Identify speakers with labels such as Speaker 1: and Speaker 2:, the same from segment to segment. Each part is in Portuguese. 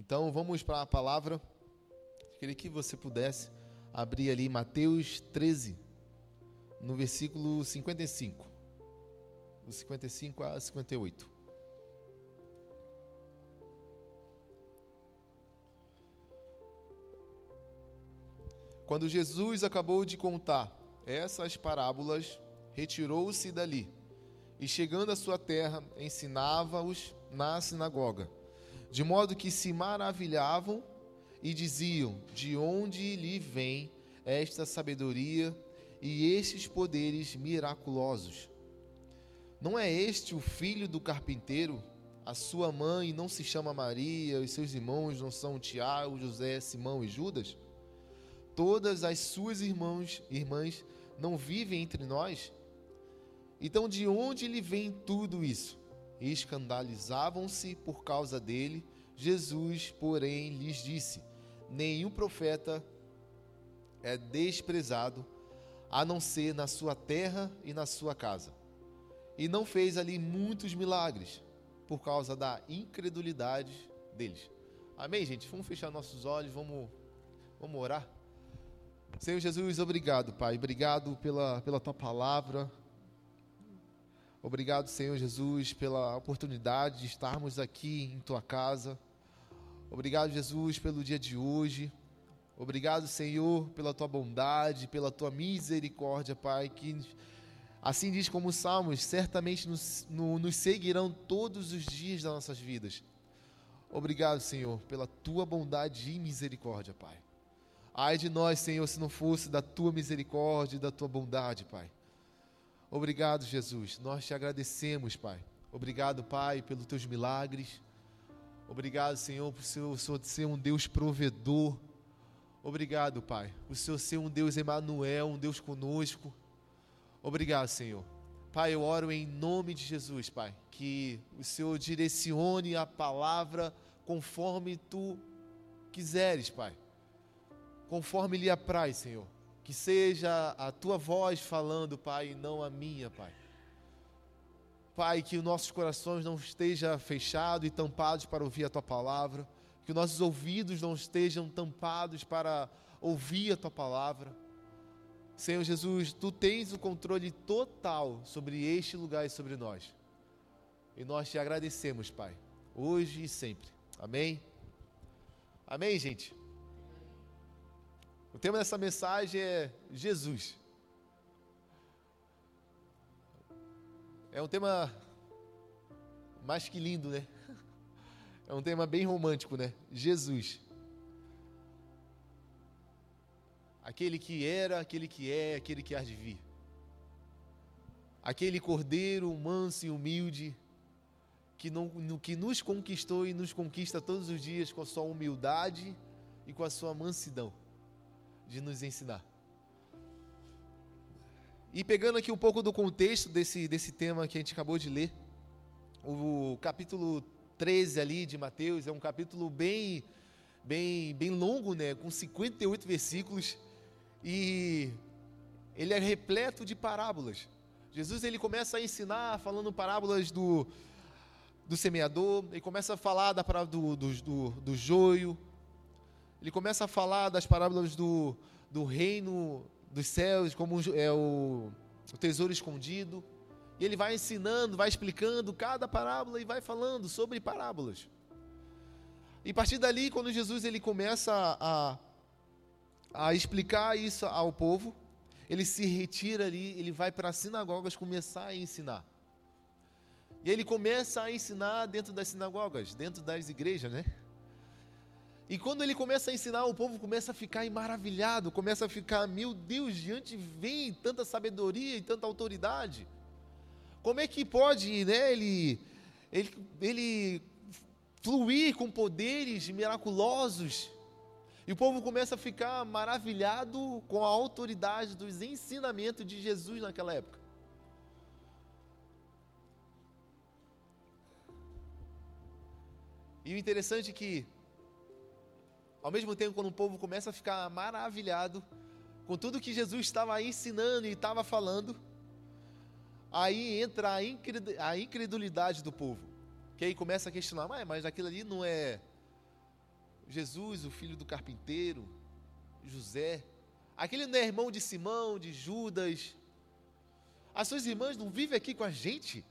Speaker 1: Então vamos para a palavra. Queria que você pudesse abrir ali Mateus 13, no versículo 55. Do 55 a 58. Quando Jesus acabou de contar essas parábolas, retirou-se dali e, chegando à sua terra, ensinava-os na sinagoga, de modo que se maravilhavam e diziam: De onde lhe vem esta sabedoria e estes poderes miraculosos? Não é este o filho do carpinteiro? A sua mãe não se chama Maria, os seus irmãos não são Tiago, José, Simão e Judas? Todas as suas irmãs, irmãs não vivem entre nós? Então, de onde lhe vem tudo isso? Escandalizavam-se por causa dele. Jesus, porém, lhes disse: Nenhum profeta é desprezado, a não ser na sua terra e na sua casa. E não fez ali muitos milagres, por causa da incredulidade deles. Amém, gente? Vamos fechar nossos olhos, vamos, vamos orar. Senhor Jesus, obrigado, Pai. Obrigado pela, pela tua palavra. Obrigado, Senhor Jesus, pela oportunidade de estarmos aqui em tua casa. Obrigado, Jesus, pelo dia de hoje. Obrigado, Senhor, pela tua bondade, pela tua misericórdia, Pai, que assim diz como os salmos, certamente nos, no, nos seguirão todos os dias das nossas vidas. Obrigado, Senhor, pela tua bondade e misericórdia, Pai. Ai de nós, Senhor, se não fosse da tua misericórdia e da tua bondade, Pai. Obrigado, Jesus. Nós te agradecemos, Pai. Obrigado, Pai, pelos teus milagres. Obrigado, Senhor, por o Senhor ser um Deus provedor. Obrigado, Pai, por o Senhor ser um Deus Emanuel, um Deus conosco. Obrigado, Senhor. Pai, eu oro em nome de Jesus, Pai, que o Senhor direcione a palavra conforme tu quiseres, Pai. Conforme lhe apraz, Senhor. Que seja a tua voz falando, Pai, e não a minha, Pai. Pai, que os nossos corações não estejam fechados e tampados para ouvir a tua palavra, que os nossos ouvidos não estejam tampados para ouvir a tua palavra. Senhor Jesus, tu tens o controle total sobre este lugar e sobre nós. E nós te agradecemos, Pai, hoje e sempre. Amém? Amém, gente? O tema dessa mensagem é Jesus. É um tema mais que lindo, né? É um tema bem romântico, né? Jesus. Aquele que era, aquele que é, aquele que há de vir. Aquele cordeiro manso e humilde que, não, que nos conquistou e nos conquista todos os dias com a sua humildade e com a sua mansidão de nos ensinar. E pegando aqui um pouco do contexto desse, desse tema que a gente acabou de ler, o capítulo 13 ali de Mateus é um capítulo bem, bem, bem longo, né, com 58 versículos e ele é repleto de parábolas. Jesus ele começa a ensinar falando parábolas do, do semeador, ele começa a falar da parábola do, do, do, do joio, ele começa a falar das parábolas do, do reino dos céus, como é o, o tesouro escondido. E ele vai ensinando, vai explicando cada parábola e vai falando sobre parábolas. E a partir dali, quando Jesus ele começa a, a explicar isso ao povo, ele se retira ali, ele vai para as sinagogas começar a ensinar. E ele começa a ensinar dentro das sinagogas, dentro das igrejas, né? E quando ele começa a ensinar, o povo começa a ficar maravilhado, começa a ficar, meu Deus, de onde vem tanta sabedoria e tanta autoridade? Como é que pode né, ele, ele, ele fluir com poderes miraculosos? E o povo começa a ficar maravilhado com a autoridade dos ensinamentos de Jesus naquela época. E o interessante é que ao mesmo tempo, quando o povo começa a ficar maravilhado com tudo que Jesus estava ensinando e estava falando, aí entra a incredulidade do povo. Que aí começa a questionar, mas, mas aquilo ali não é Jesus, o filho do carpinteiro, José, aquele não é irmão de Simão, de Judas. As suas irmãs não vivem aqui com a gente?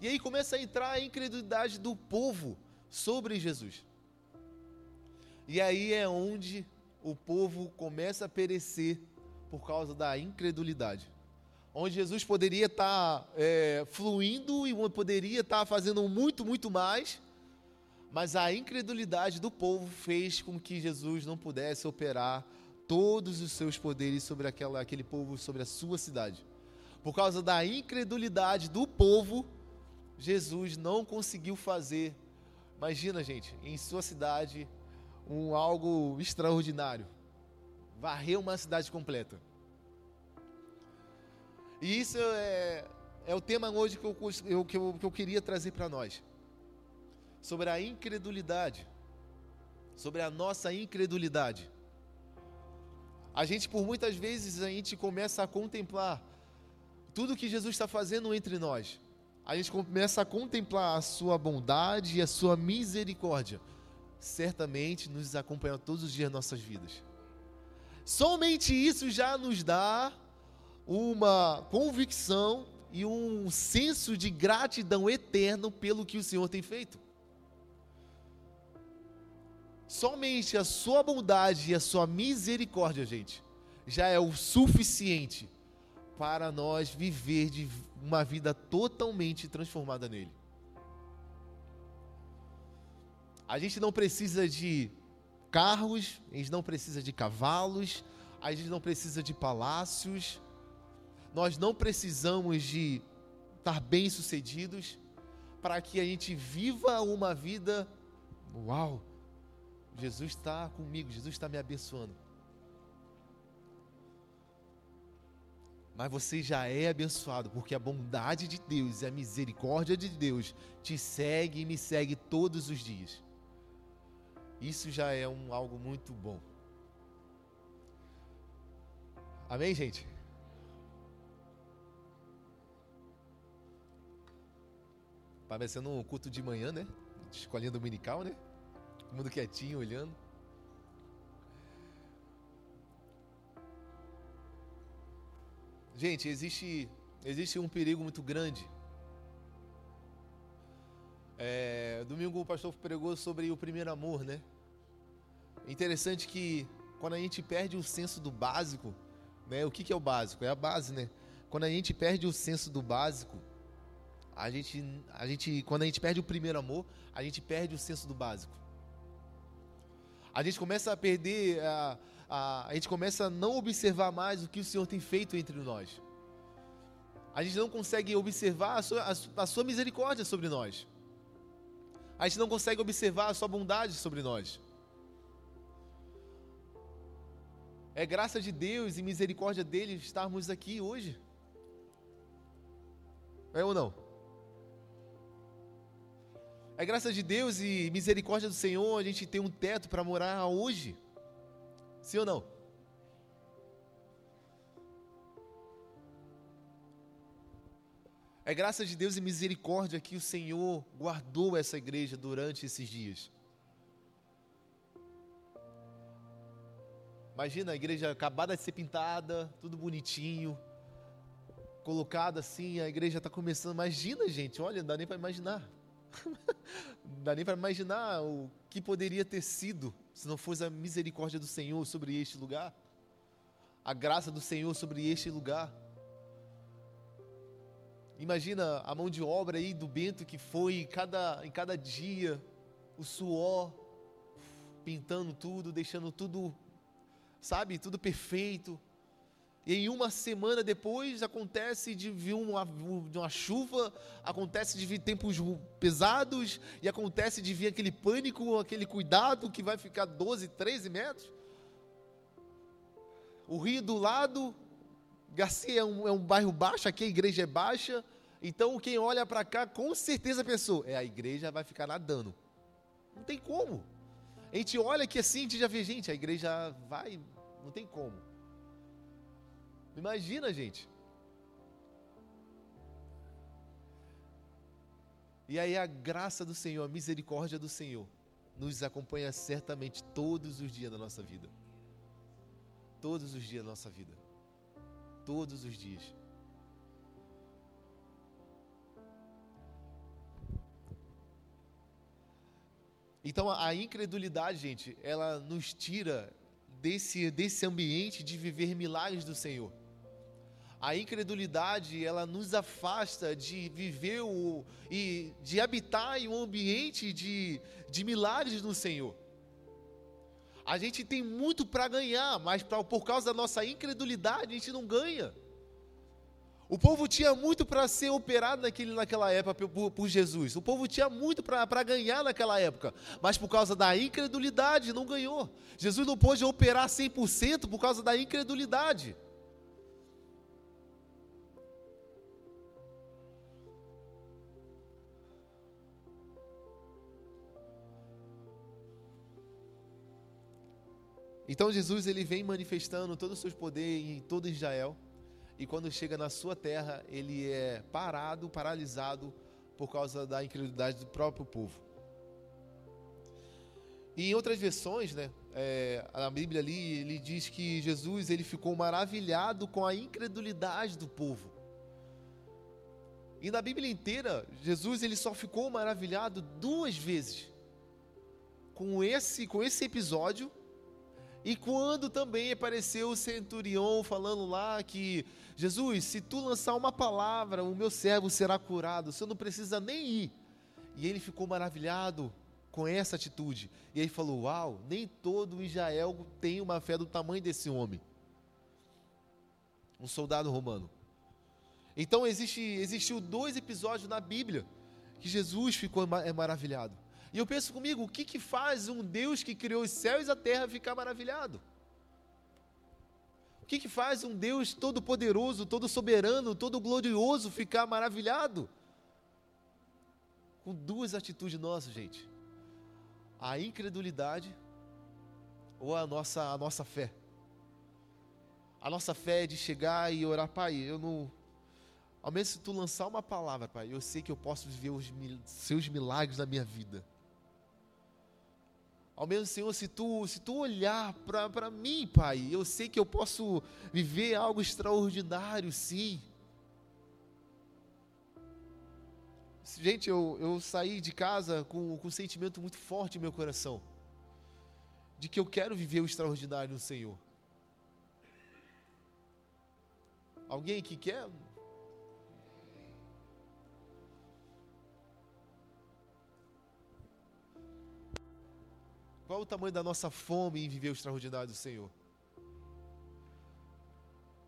Speaker 1: E aí começa a entrar a incredulidade do povo sobre Jesus. E aí é onde o povo começa a perecer por causa da incredulidade. Onde Jesus poderia estar tá, é, fluindo e poderia estar tá fazendo muito, muito mais, mas a incredulidade do povo fez com que Jesus não pudesse operar todos os seus poderes sobre aquela, aquele povo, sobre a sua cidade. Por causa da incredulidade do povo, Jesus não conseguiu fazer. Imagina, gente, em sua cidade um algo extraordinário. Varreu uma cidade completa. E isso é, é o tema hoje que eu, eu, que eu, que eu queria trazer para nós. Sobre a incredulidade. Sobre a nossa incredulidade. A gente, por muitas vezes, a gente começa a contemplar tudo que Jesus está fazendo entre nós. A gente começa a contemplar a sua bondade e a sua misericórdia certamente nos acompanha todos os dias nossas vidas. Somente isso já nos dá uma convicção e um senso de gratidão eterno pelo que o Senhor tem feito. Somente a sua bondade e a sua misericórdia, gente, já é o suficiente para nós viver de uma vida totalmente transformada nele. A gente não precisa de carros, a gente não precisa de cavalos, a gente não precisa de palácios, nós não precisamos de estar bem-sucedidos para que a gente viva uma vida. Uau! Jesus está comigo, Jesus está me abençoando. Mas você já é abençoado, porque a bondade de Deus e a misericórdia de Deus te segue e me segue todos os dias. Isso já é um, algo muito bom. Amém, gente? Parecendo um culto de manhã, né? Escolinha dominical, né? Todo mundo quietinho, olhando. Gente, existe, existe um perigo muito grande é, domingo o pastor pregou sobre o primeiro amor, né? Interessante que quando a gente perde o senso do básico, né? O que, que é o básico? É a base, né? Quando a gente perde o senso do básico, a gente, a gente, quando a gente perde o primeiro amor, a gente perde o senso do básico. A gente começa a perder, a, a, a gente começa a não observar mais o que o Senhor tem feito entre nós. A gente não consegue observar a sua, a, a sua misericórdia sobre nós a gente não consegue observar a sua bondade sobre nós. É graça de Deus e misericórdia dele estarmos aqui hoje. É ou não? É graça de Deus e misericórdia do Senhor a gente tem um teto para morar hoje. Sim ou não? É graça de Deus e misericórdia que o Senhor guardou essa igreja durante esses dias. Imagina a igreja acabada de ser pintada, tudo bonitinho, colocada assim, a igreja está começando. Imagina, gente, olha, não dá nem para imaginar. não dá nem para imaginar o que poderia ter sido se não fosse a misericórdia do Senhor sobre este lugar, a graça do Senhor sobre este lugar. Imagina a mão de obra aí do Bento que foi em cada, em cada dia, o suor, pintando tudo, deixando tudo, sabe, tudo perfeito. E em uma semana depois acontece de vir uma, uma chuva, acontece de vir tempos pesados, e acontece de vir aquele pânico, aquele cuidado que vai ficar 12, 13 metros. O rio do lado, Garcia é um, é um bairro baixo, aqui a igreja é baixa. Então quem olha para cá com certeza pensou, é a igreja vai ficar nadando. Não tem como. A gente olha que assim, a gente já vê, gente, a igreja vai, não tem como. Imagina, gente. E aí a graça do Senhor, a misericórdia do Senhor, nos acompanha certamente todos os dias da nossa vida. Todos os dias da nossa vida. Todos os dias. Então a incredulidade, gente, ela nos tira desse, desse ambiente de viver milagres do Senhor. A incredulidade, ela nos afasta de viver o, e de habitar em um ambiente de, de milagres no Senhor. A gente tem muito para ganhar, mas pra, por causa da nossa incredulidade, a gente não ganha. O povo tinha muito para ser operado naquele, naquela época por, por Jesus. O povo tinha muito para ganhar naquela época. Mas por causa da incredulidade, não ganhou. Jesus não pôde operar 100% por causa da incredulidade. Então Jesus ele vem manifestando todo o seu poder em todo Israel e quando chega na sua terra, ele é parado, paralisado por causa da incredulidade do próprio povo. E em outras versões, né, é, a Bíblia ali, ele diz que Jesus ele ficou maravilhado com a incredulidade do povo. E na Bíblia inteira, Jesus ele só ficou maravilhado duas vezes. Com esse, com esse episódio e quando também apareceu o centurião falando lá que Jesus, se tu lançar uma palavra, o meu servo será curado, você não precisa nem ir. E ele ficou maravilhado com essa atitude. E ele falou: Uau, nem todo Israel tem uma fé do tamanho desse homem. Um soldado romano. Então existe, existiu dois episódios na Bíblia que Jesus ficou é maravilhado. E eu penso comigo, o que, que faz um Deus que criou os céus e a terra ficar maravilhado? O que, que faz um Deus todo-poderoso, todo-soberano, todo-glorioso ficar maravilhado? Com duas atitudes nossas, gente: a incredulidade ou a nossa, a nossa fé. A nossa fé é de chegar e orar, Pai, eu não, ao menos se tu lançar uma palavra, Pai, eu sei que eu posso viver os seus milagres na minha vida. Ao menos, Senhor, se tu, se tu olhar para mim, Pai, eu sei que eu posso viver algo extraordinário, sim. Gente, eu, eu saí de casa com, com um sentimento muito forte no meu coração. De que eu quero viver o extraordinário no Senhor. Alguém que quer? Qual o tamanho da nossa fome em viver o extraordinário do Senhor?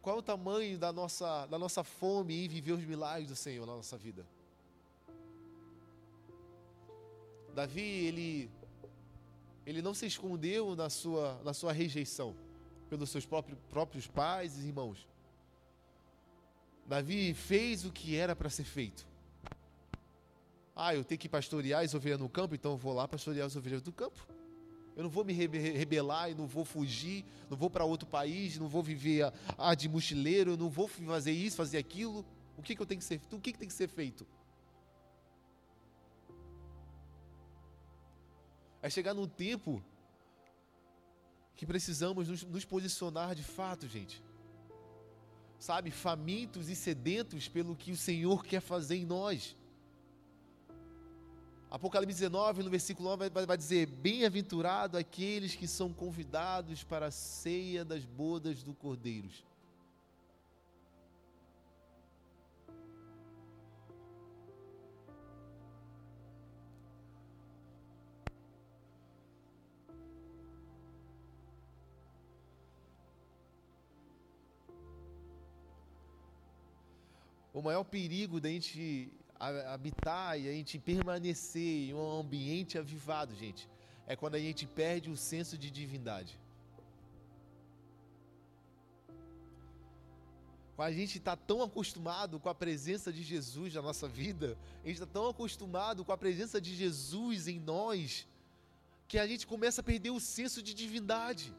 Speaker 1: Qual o tamanho da nossa, da nossa fome em viver os milagres do Senhor na nossa vida? Davi, ele, ele não se escondeu na sua, na sua rejeição pelos seus próprios, próprios pais e irmãos. Davi fez o que era para ser feito. Ah, eu tenho que pastorear as ovelhas no campo, então eu vou lá pastorear as ovelhas do campo. Eu não vou me rebelar, eu não vou fugir, não vou para outro país, não vou viver a, a, de mochileiro, eu não vou fazer isso, fazer aquilo. O que, que eu tenho que ser? O que, que tem que ser feito? É chegar num tempo que precisamos nos, nos posicionar de fato, gente. Sabe, famintos e sedentos pelo que o Senhor quer fazer em nós. Apocalipse 19, no versículo 9, vai, vai dizer: Bem-aventurado aqueles que são convidados para a ceia das bodas do Cordeiro. O maior perigo da gente habitar e a gente permanecer em um ambiente avivado, gente, é quando a gente perde o senso de divindade. A gente está tão acostumado com a presença de Jesus na nossa vida, a gente está tão acostumado com a presença de Jesus em nós, que a gente começa a perder o senso de divindade.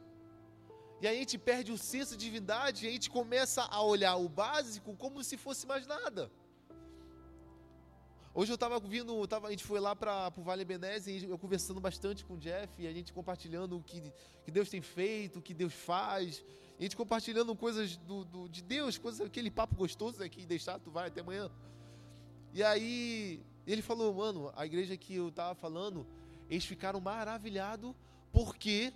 Speaker 1: E a gente perde o senso de divindade e a gente começa a olhar o básico como se fosse mais nada. Hoje eu estava vindo, tava, a gente foi lá para o Vale Benese e eu conversando bastante com o Jeff e a gente compartilhando o que, que Deus tem feito, o que Deus faz. A gente compartilhando coisas do, do, de Deus, coisas, aquele papo gostoso aqui, deixar, tu vai até amanhã. E aí ele falou, mano, a igreja que eu estava falando, eles ficaram maravilhados porque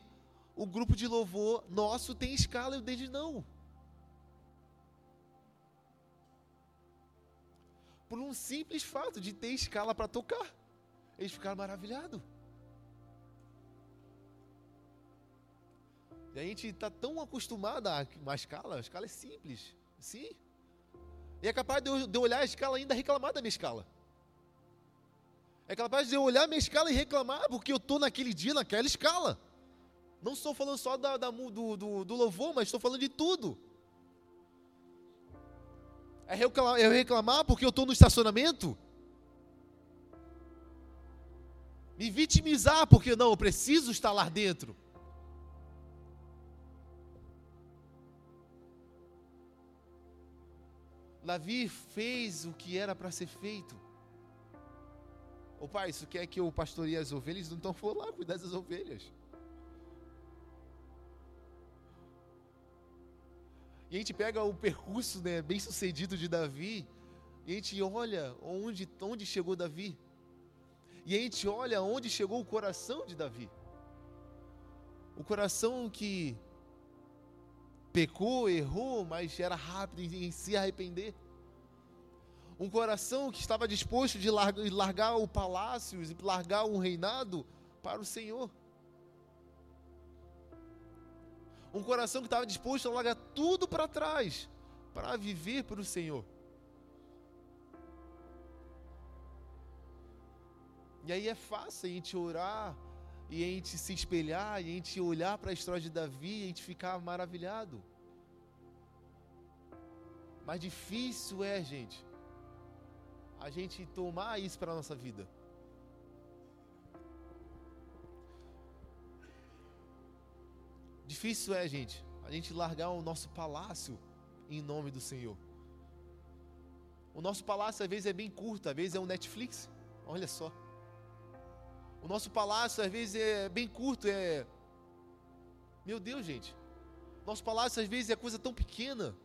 Speaker 1: o grupo de louvor nosso tem escala e o deles não. Por um simples fato de ter escala para tocar. Eles ficaram maravilhados. E a gente está tão acostumado a uma escala, a escala é simples, sim. E é capaz de eu, olhar a escala ainda reclamar da minha escala. É capaz de eu olhar a minha escala e reclamar porque eu estou naquele dia naquela escala. Não estou falando só da, da do, do, do louvor, mas estou falando de tudo. É reclamar, é reclamar porque eu estou no estacionamento? Me vitimizar porque não, eu preciso estar lá dentro. Davi fez o que era para ser feito. Ô pai, isso quer que eu pastoreie as ovelhas? Então vou lá cuidar das ovelhas. E a gente pega o percurso né, bem sucedido de Davi, e a gente olha onde, onde chegou Davi. E a gente olha onde chegou o coração de Davi. O coração que pecou, errou, mas era rápido em, se arrepender. Um coração que estava disposto de largar, o palácio, largar um reinado para o Senhor. Um coração que estava disposto a largar tudo para trás para viver para o Senhor. E aí é fácil a gente orar e a gente se espelhar e a gente olhar para a história de Davi e a gente ficar maravilhado. Mas difícil é, gente, a gente tomar isso para a nossa vida. Difícil é, gente, a gente largar o nosso palácio em nome do Senhor. O nosso palácio às vezes é bem curto, às vezes é um Netflix. Olha só. O nosso palácio às vezes é bem curto, é. Meu Deus, gente. Nosso palácio às vezes é coisa tão pequena.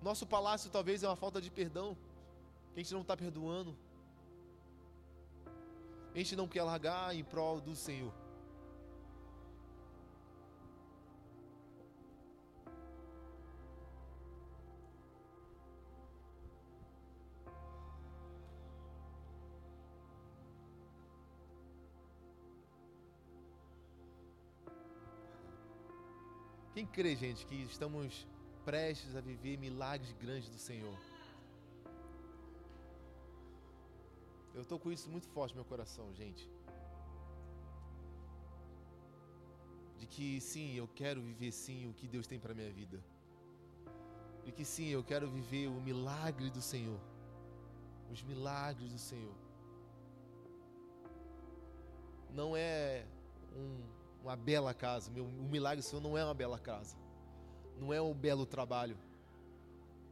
Speaker 1: Nosso palácio talvez é uma falta de perdão. A gente não está perdoando. A gente não quer largar em prol do Senhor. Crê, gente, que estamos prestes a viver milagres grandes do Senhor? Eu estou com isso muito forte no meu coração, gente. De que sim, eu quero viver sim o que Deus tem para minha vida. E que sim, eu quero viver o milagre do Senhor. Os milagres do Senhor. Não é um uma bela casa. Meu, o milagre do Senhor não é uma bela casa. Não é um belo trabalho.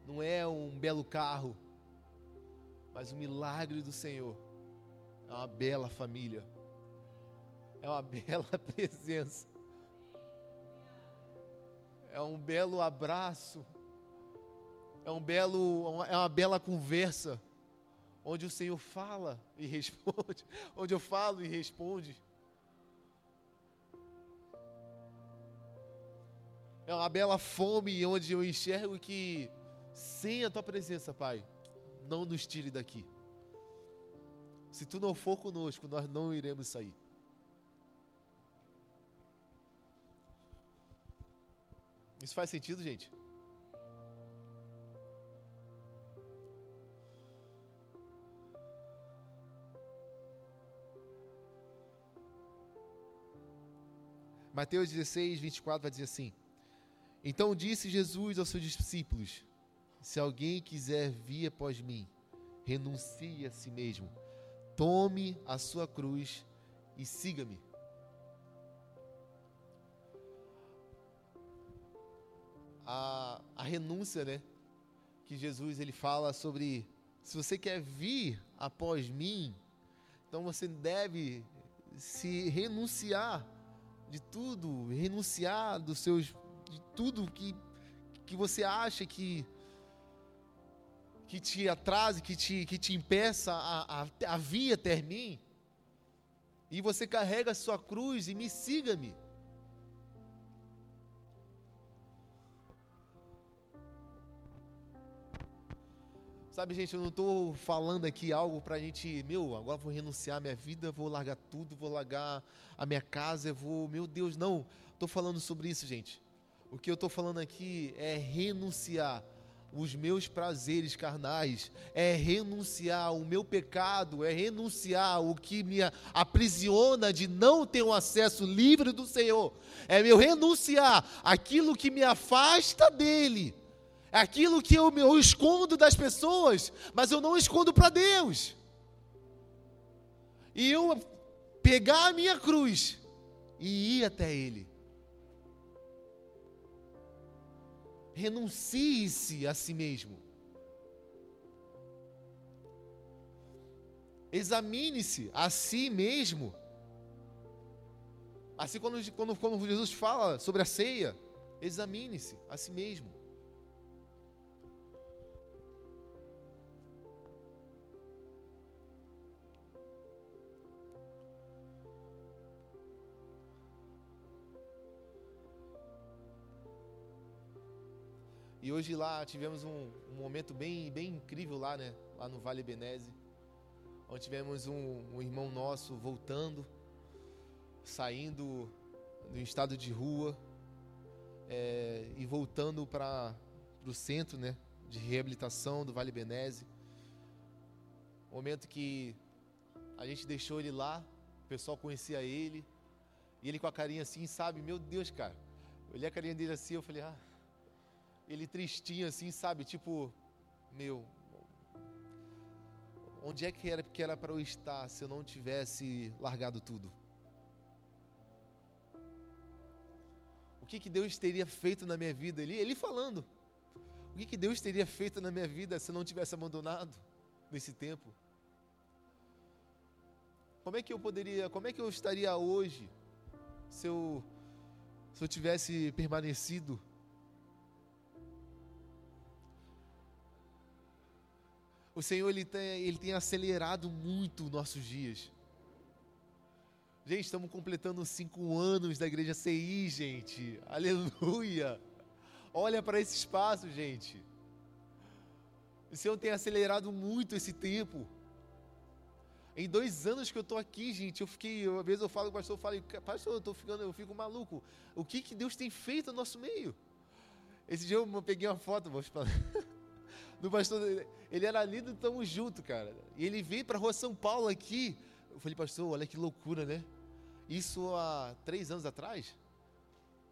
Speaker 1: Não é um belo carro. Mas o milagre do Senhor é uma bela família. É uma bela presença. É um belo abraço. É um belo é uma bela conversa onde o Senhor fala e responde, onde eu falo e responde. É uma bela fome onde eu enxergo que sem a tua presença, Pai, não nos tire daqui. Se tu não for conosco, nós não iremos sair. Isso faz sentido, gente? Mateus 16, 24 vai dizer assim: então disse Jesus aos seus discípulos: Se alguém quiser vir após mim, renuncie a si mesmo, tome a sua cruz e siga-me. A, a renúncia, né? que Jesus ele fala sobre se você quer vir após mim, então você deve se renunciar de tudo, renunciar dos seus tudo que que você acha que que te atrase, que te, que te impeça a, a, a vir até mim, e você carrega a sua cruz e me siga-me. Sabe, gente, eu não estou falando aqui algo para a gente, meu, agora vou renunciar à minha vida, vou largar tudo, vou largar a minha casa, eu vou, meu Deus, não. Estou falando sobre isso, gente. O que eu estou falando aqui é renunciar os meus prazeres carnais, é renunciar o meu pecado, é renunciar o que me aprisiona de não ter um acesso livre do Senhor, é meu renunciar aquilo que me afasta dele aquilo que eu, eu escondo das pessoas, mas eu não escondo para Deus. E eu pegar a minha cruz e ir até Ele. Renuncie-se a si mesmo. Examine-se a si mesmo. Assim, quando, quando, quando Jesus fala sobre a ceia, examine-se a si mesmo. E hoje lá tivemos um, um, momento bem, bem incrível lá, né? Lá no Vale Benese. Onde tivemos um, um irmão nosso voltando, saindo do estado de rua é, e voltando para o centro, né? De reabilitação do Vale Benese. Momento que a gente deixou ele lá, o pessoal conhecia ele. E ele com a carinha assim, sabe? Meu Deus, cara. Eu olhei a carinha dele assim, eu falei, ah ele tristinho assim, sabe? Tipo, meu, onde é que era que era para eu estar se eu não tivesse largado tudo? O que, que Deus teria feito na minha vida? Ele, ele falando. O que, que Deus teria feito na minha vida se eu não tivesse abandonado nesse tempo? Como é que eu poderia, como é que eu estaria hoje se eu, se eu tivesse permanecido O Senhor ele tem, ele tem acelerado muito nossos dias. Gente, estamos completando cinco anos da igreja CI, gente. Aleluia! Olha para esse espaço, gente. O Senhor tem acelerado muito esse tempo. Em dois anos que eu estou aqui, gente, eu fiquei. Às vezes eu falo com o pastor, eu falo, pastor, eu tô ficando, eu fico maluco. O que, que Deus tem feito no nosso meio? Esse dia eu peguei uma foto, vou falar. do pastor, ele era ali do Tamo Junto, cara. E ele veio para a rua São Paulo aqui. Eu falei, pastor, olha que loucura, né? Isso há três anos atrás?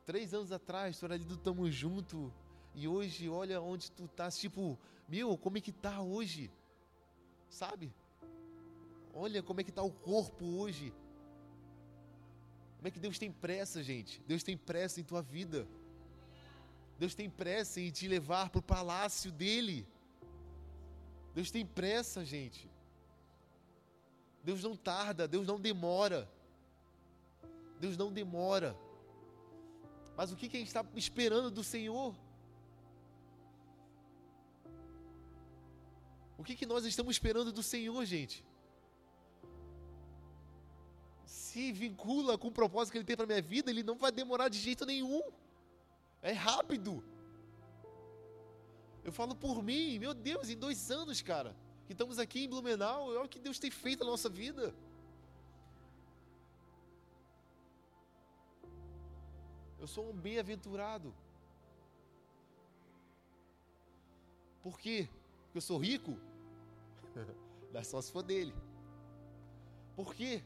Speaker 1: Três anos atrás, tu era ali do Tamo Junto. E hoje, olha onde tu tá. Tipo, meu, como é que tá hoje? Sabe? Olha como é que tá o corpo hoje. Como é que Deus tem pressa, gente? Deus tem pressa em tua vida. Deus tem pressa em te levar para o palácio dele. Deus tem pressa, gente. Deus não tarda, Deus não demora. Deus não demora. Mas o que, que a gente está esperando do Senhor? O que, que nós estamos esperando do Senhor, gente? Se vincula com o propósito que Ele tem para minha vida, Ele não vai demorar de jeito nenhum. É rápido. Eu falo por mim, meu Deus, em dois anos, cara, que estamos aqui em Blumenau, olha o que Deus tem feito na nossa vida. Eu sou um bem-aventurado. Por quê? Porque eu sou rico? Dá só se for dele. Por quê?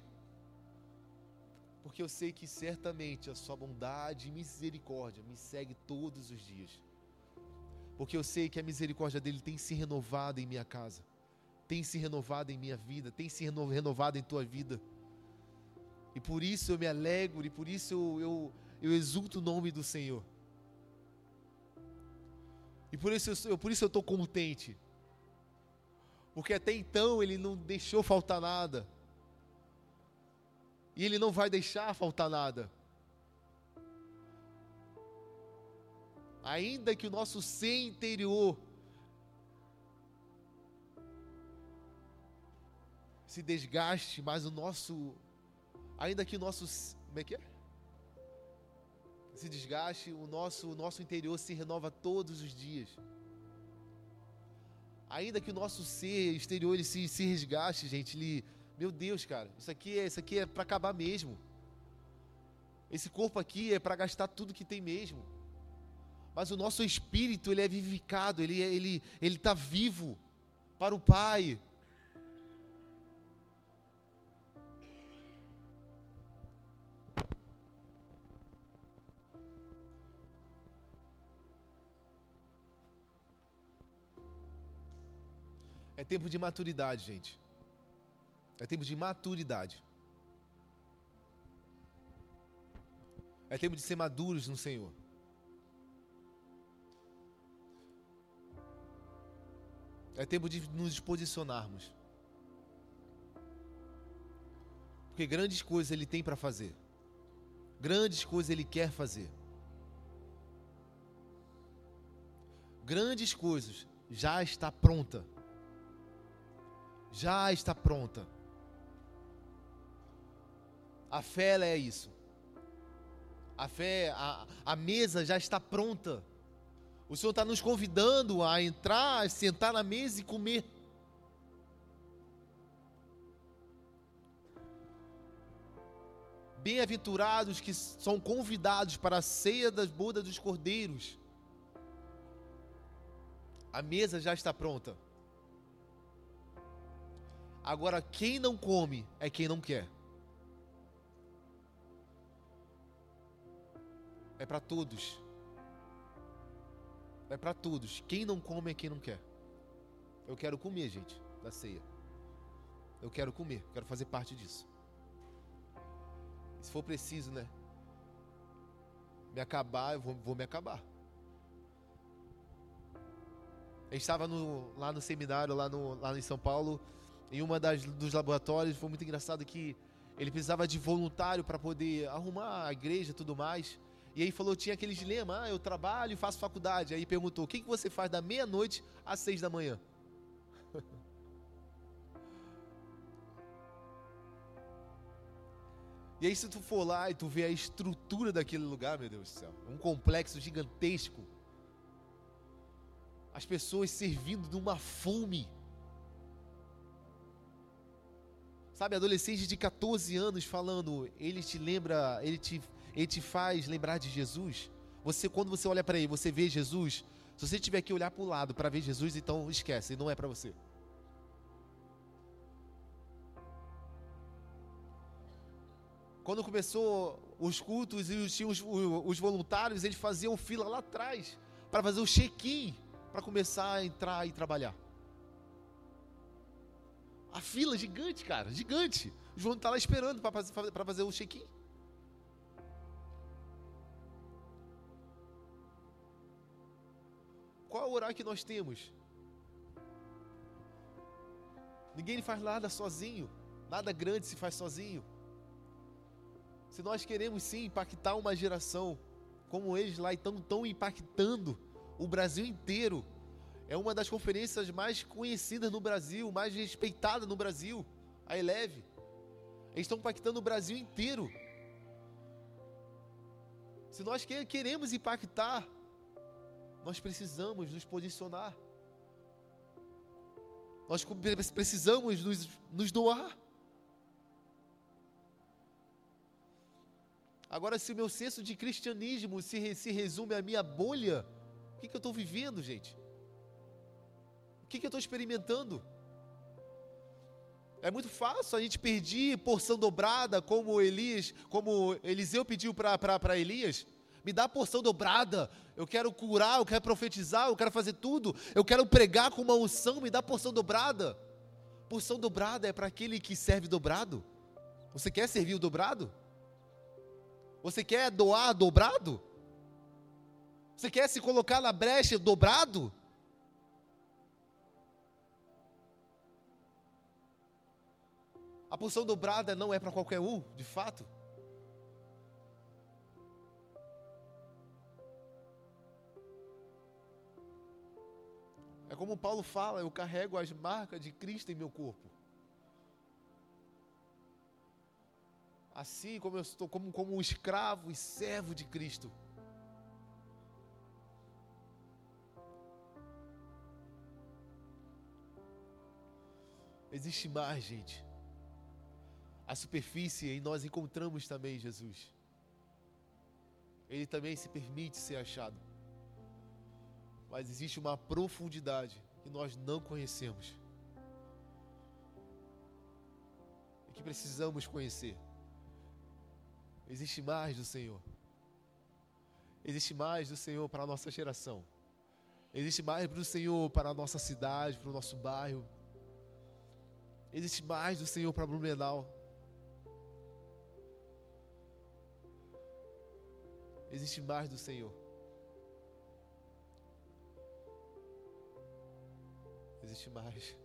Speaker 1: Porque eu sei que certamente a sua bondade e misericórdia me segue todos os dias porque eu sei que a misericórdia dele tem se renovado em minha casa, tem se renovado em minha vida, tem se renovado em tua vida. E por isso eu me alegro e por isso eu, eu, eu exulto o nome do Senhor. E por isso eu, por isso eu estou contente. Porque até então ele não deixou faltar nada. E ele não vai deixar faltar nada. Ainda que o nosso ser interior se desgaste, mas o nosso, ainda que o nosso, como é que é? Se desgaste, o nosso, o nosso interior se renova todos os dias. Ainda que o nosso ser exterior ele se, se resgaste, gente, ele, meu Deus, cara, isso aqui é, isso aqui é para acabar mesmo. Esse corpo aqui é para gastar tudo que tem mesmo. Mas o nosso espírito, ele é vivificado, ele é, ele ele está vivo para o Pai. É tempo de maturidade, gente. É tempo de maturidade. É tempo de ser maduros no Senhor. É tempo de nos posicionarmos. Porque grandes coisas Ele tem para fazer. Grandes coisas Ele quer fazer. Grandes coisas já está pronta já está pronta. A fé é isso. A fé, a, a mesa já está pronta. O Senhor está nos convidando a entrar, sentar na mesa e comer. Bem-aventurados que são convidados para a ceia das bodas dos cordeiros. A mesa já está pronta. Agora, quem não come é quem não quer. É para todos. É para todos. Quem não come é quem não quer. Eu quero comer, gente, da ceia. Eu quero comer, quero fazer parte disso. Se for preciso, né? Me acabar, eu vou, vou me acabar. Eu estava no, lá no seminário, lá, no, lá em São Paulo, em uma das dos laboratórios, foi muito engraçado que ele precisava de voluntário para poder arrumar a igreja e tudo mais. E aí falou, tinha aquele dilema, ah, eu trabalho e faço faculdade. Aí perguntou, o que, que você faz da meia-noite às seis da manhã? e aí se tu for lá e tu vê a estrutura daquele lugar, meu Deus do céu, um complexo gigantesco. As pessoas servindo de uma fome Sabe, adolescente de 14 anos falando, ele te lembra, ele te, ele te faz lembrar de Jesus. Você, quando você olha para ele, você vê Jesus. Se você tiver que olhar para o lado para ver Jesus, então esquece, não é para você. Quando começou os cultos e tinha os, os voluntários, eles faziam fila lá atrás para fazer o check-in para começar a entrar e trabalhar. A fila gigante, cara, gigante. O João está lá esperando para fazer o check-in. Qual é o horário que nós temos? Ninguém faz nada sozinho. Nada grande se faz sozinho. Se nós queremos sim impactar uma geração, como eles lá estão tão impactando o Brasil inteiro, é uma das conferências mais conhecidas no Brasil, mais respeitada no Brasil, a Eleve. Eles estão impactando o Brasil inteiro. Se nós queremos impactar, nós precisamos nos posicionar. Nós precisamos nos, nos doar. Agora, se o meu senso de cristianismo se, se resume à minha bolha, o que, que eu estou vivendo, gente? O que, que eu estou experimentando? É muito fácil a gente pedir porção dobrada, como Elias, como Eliseu pediu para Elias. Me dá porção dobrada. Eu quero curar, eu quero profetizar, eu quero fazer tudo. Eu quero pregar com uma unção, me dá porção dobrada. Porção dobrada é para aquele que serve dobrado. Você quer servir o dobrado? Você quer doar dobrado? Você quer se colocar na brecha dobrado? A porção dobrada não é para qualquer um, de fato. É como Paulo fala, eu carrego as marcas de Cristo em meu corpo. Assim como eu estou como, como um escravo e servo de Cristo. Existe mais, gente. A superfície em nós encontramos também Jesus. Ele também se permite ser achado. Mas existe uma profundidade que nós não conhecemos. E que precisamos conhecer. Existe mais do Senhor. Existe mais do Senhor para a nossa geração. Existe mais do Senhor para a nossa cidade, para o nosso bairro. Existe mais do Senhor para Blumenau. Existe mais do Senhor. Existe mais.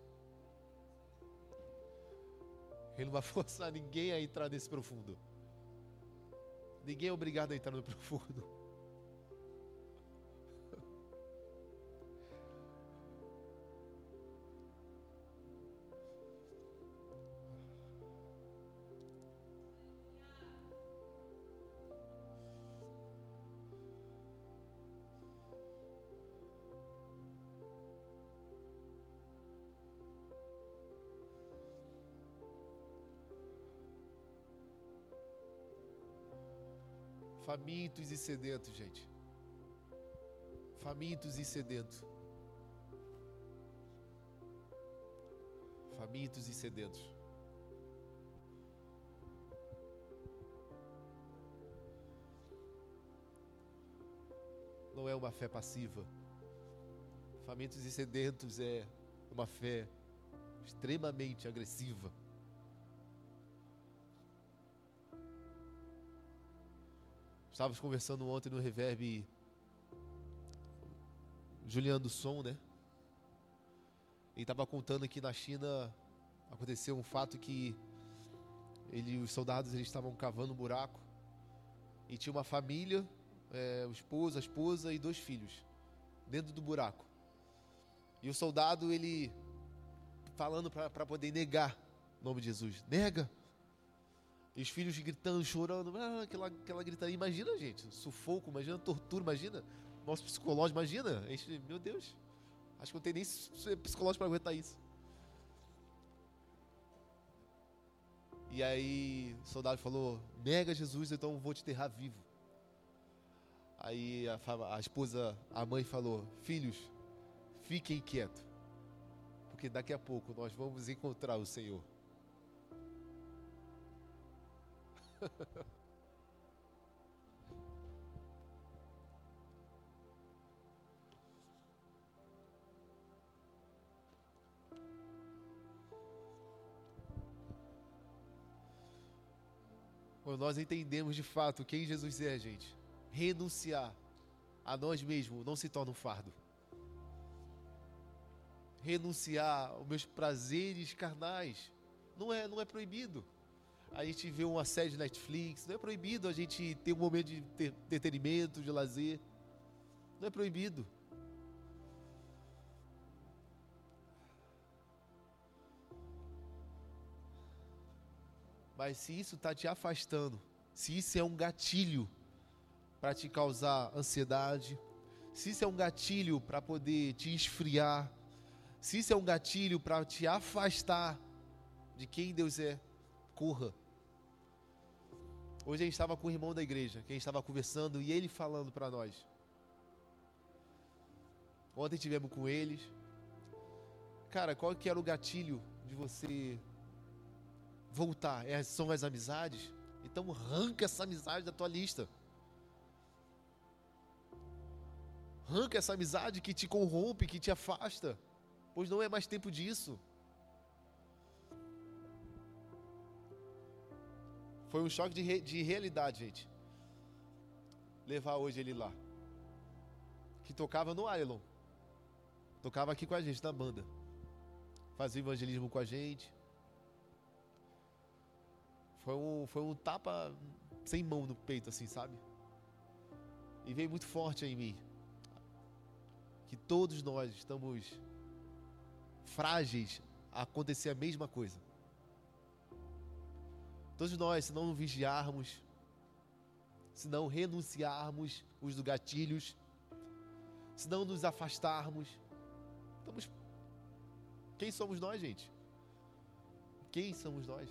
Speaker 1: Ele não vai forçar ninguém a entrar nesse profundo. Ninguém é obrigado a entrar no profundo. Famintos e sedentos, gente. Famintos e sedentos. Famintos e sedentos. Não é uma fé passiva. Famintos e sedentos é uma fé extremamente agressiva. Estávamos conversando ontem no Reverb Juliano do Som, né? Ele estava contando que na China aconteceu um fato que ele, os soldados eles estavam cavando um buraco e tinha uma família, é, o esposo, a esposa e dois filhos dentro do buraco. E o soldado ele falando para poder negar o nome de Jesus, nega, e os filhos gritando, chorando, ah, aquela, aquela gritaria. Imagina, gente, sufoco, imagina tortura, imagina. Nosso psicológico, imagina. Gente, meu Deus, acho que não tem nem psicológico para aguentar isso. E aí o soldado falou: Nega Jesus, então vou te enterrar vivo. Aí a, a esposa, a mãe falou: Filhos, fiquem quietos, porque daqui a pouco nós vamos encontrar o Senhor. Quando nós entendemos de fato quem Jesus é, gente, renunciar a nós mesmos não se torna um fardo. Renunciar aos meus prazeres carnais não é, não é proibido a gente vê uma série de Netflix, não é proibido a gente ter um momento de entretenimento, de lazer. Não é proibido. Mas se isso está te afastando, se isso é um gatilho para te causar ansiedade, se isso é um gatilho para poder te esfriar, se isso é um gatilho para te afastar de quem Deus é, corra. Hoje a gente estava com o irmão da igreja, que a gente estava conversando e ele falando para nós. Ontem tivemos com eles. Cara, qual que era o gatilho de você voltar? É, são as amizades? Então arranca essa amizade da tua lista. Arranca essa amizade que te corrompe, que te afasta. Pois não é mais tempo disso. Foi um choque de, re, de realidade, gente. Levar hoje ele lá. que tocava no Ailon. Tocava aqui com a gente na banda. Fazia evangelismo com a gente. Foi um, foi um tapa sem mão no peito, assim, sabe? E veio muito forte em mim. Que todos nós estamos frágeis a acontecer a mesma coisa. Todos nós, se não vigiarmos, se não renunciarmos os gatilhos, se não nos afastarmos, estamos. Quem somos nós, gente? Quem somos nós?